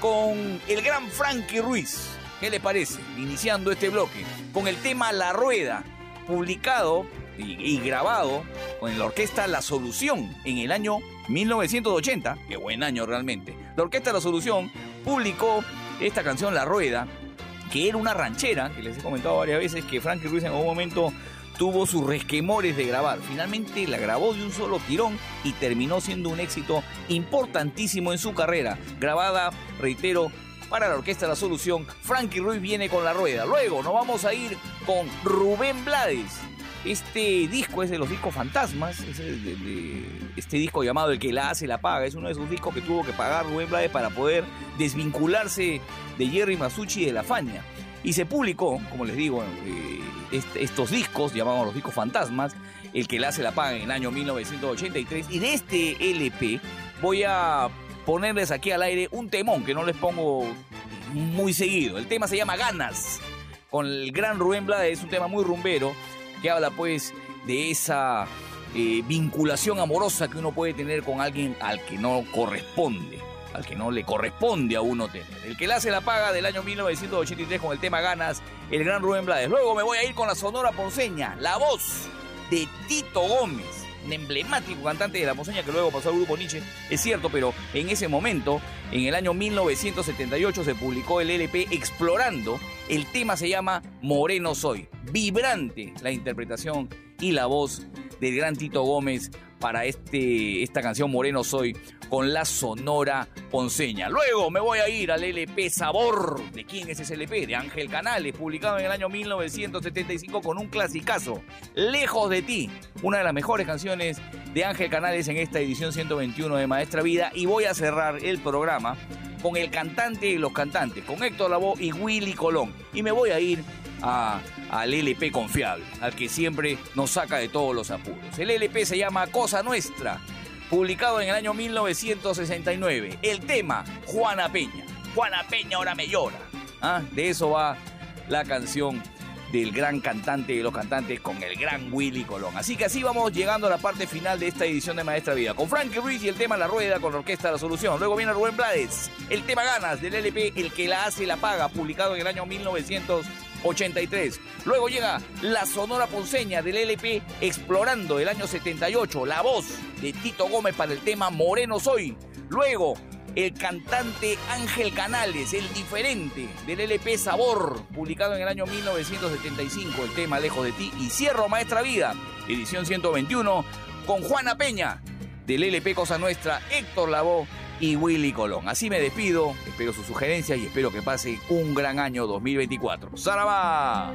A: con el gran Frankie Ruiz. ¿Qué le parece? Iniciando este bloque con el tema La Rueda, publicado y, y grabado con la orquesta La Solución en el año 1980. Qué buen año realmente. La orquesta La Solución publicó esta canción La Rueda, que era una ranchera, que les he comentado varias veces que Frankie Ruiz en algún momento tuvo sus resquemores de grabar. Finalmente la grabó de un solo tirón y terminó siendo un éxito importantísimo en su carrera. Grabada, reitero, para la Orquesta La Solución, Frankie Ruiz viene con la rueda. Luego nos vamos a ir con Rubén Blades. Este disco es de los discos fantasmas, este disco llamado El que la hace la paga, es uno de esos discos que tuvo que pagar Rubén Blades para poder desvincularse de Jerry Masucci y de la Faña. Y se publicó, como les digo, eh, est- estos discos, llamados los discos fantasmas, El que la hace la paga en el año 1983. Y de este LP voy a ponerles aquí al aire un temón que no les pongo muy seguido. El tema se llama Ganas, con el gran Rubén es un tema muy rumbero que habla pues de esa eh, vinculación amorosa que uno puede tener con alguien al que no corresponde, al que no le corresponde a uno tener. El que le hace la paga del año 1983 con el tema Ganas, el gran Rubén Blades. Luego me voy a ir con la Sonora Ponceña, la voz de Tito Gómez, un emblemático cantante de la Ponceña que luego pasó al grupo Nietzsche, es cierto, pero en ese momento, en el año 1978, se publicó el LP Explorando. El tema se llama Moreno Soy. Vibrante la interpretación y la voz del gran Tito Gómez para este, esta canción Moreno Soy con la Sonora Ponceña. Luego me voy a ir al LP Sabor. ¿De quién es ese LP? De Ángel Canales, publicado en el año 1975 con un clasicazo, Lejos de ti, una de las mejores canciones de Ángel Canales en esta edición 121 de Maestra Vida. Y voy a cerrar el programa con el cantante de los cantantes, con Héctor Lavoe y Willy Colón. Y me voy a ir a- al LP confiable, al que siempre nos saca de todos los apuros. El LP se llama Cosa Nuestra, publicado en el año 1969. El tema, Juana Peña. Juana Peña ahora me llora. Ah, De eso va la canción del gran cantante de los cantantes con el gran Willy Colón. Así que así vamos llegando a la parte final de esta edición de Maestra Vida. Con Frankie Ruiz y el tema La Rueda con la Orquesta La Solución. Luego viene Rubén Blades, el tema Ganas del LP El que la hace la paga, publicado en el año 1983. Luego llega La Sonora Ponceña del LP Explorando del año 78, la voz de Tito Gómez para el tema Moreno Soy. Luego el cantante Ángel Canales, el diferente del LP Sabor, publicado en el año 1975, el tema Lejos de ti. Y cierro Maestra Vida, edición 121, con Juana Peña, del LP Cosa Nuestra, Héctor Lavoe y Willy Colón. Así me despido, espero sus sugerencias y espero que pase un gran año 2024. ¡Saraba!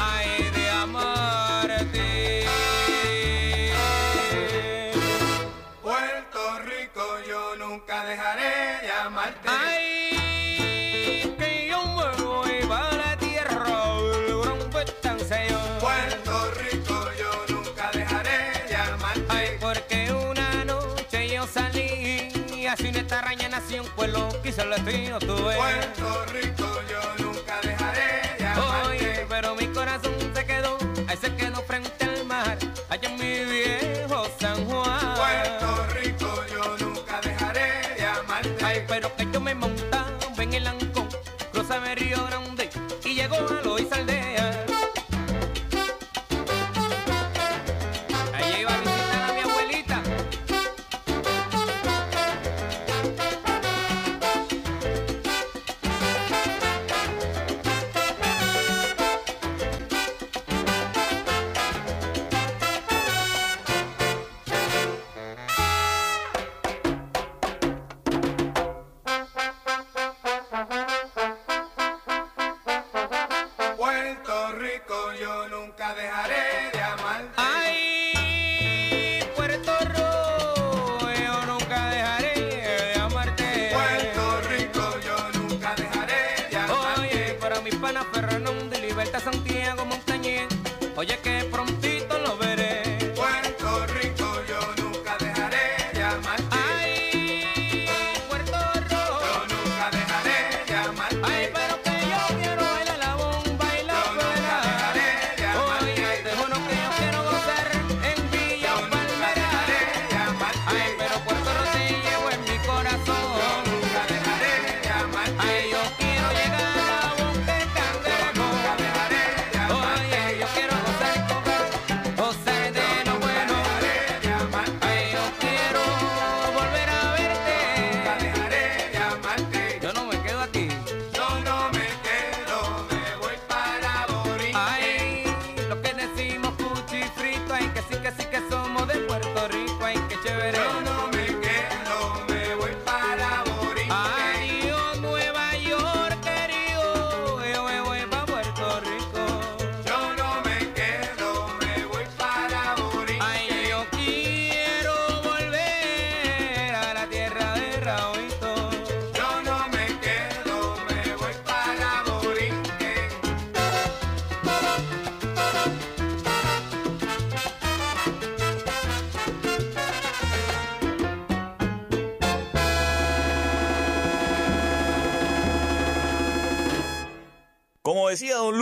M: ay de amarte.
I: Puerto Rico, yo nunca dejaré de amarte.
M: Ay, que yo me voy para la tierra, el gran pestanceo.
I: Puerto Rico, yo nunca dejaré de amarte.
M: Ay, porque una noche yo salí y así en esta raña nació un pueblo, quizá lo estoy tuve.
I: Puerto Rico, yo nunca
N: Ese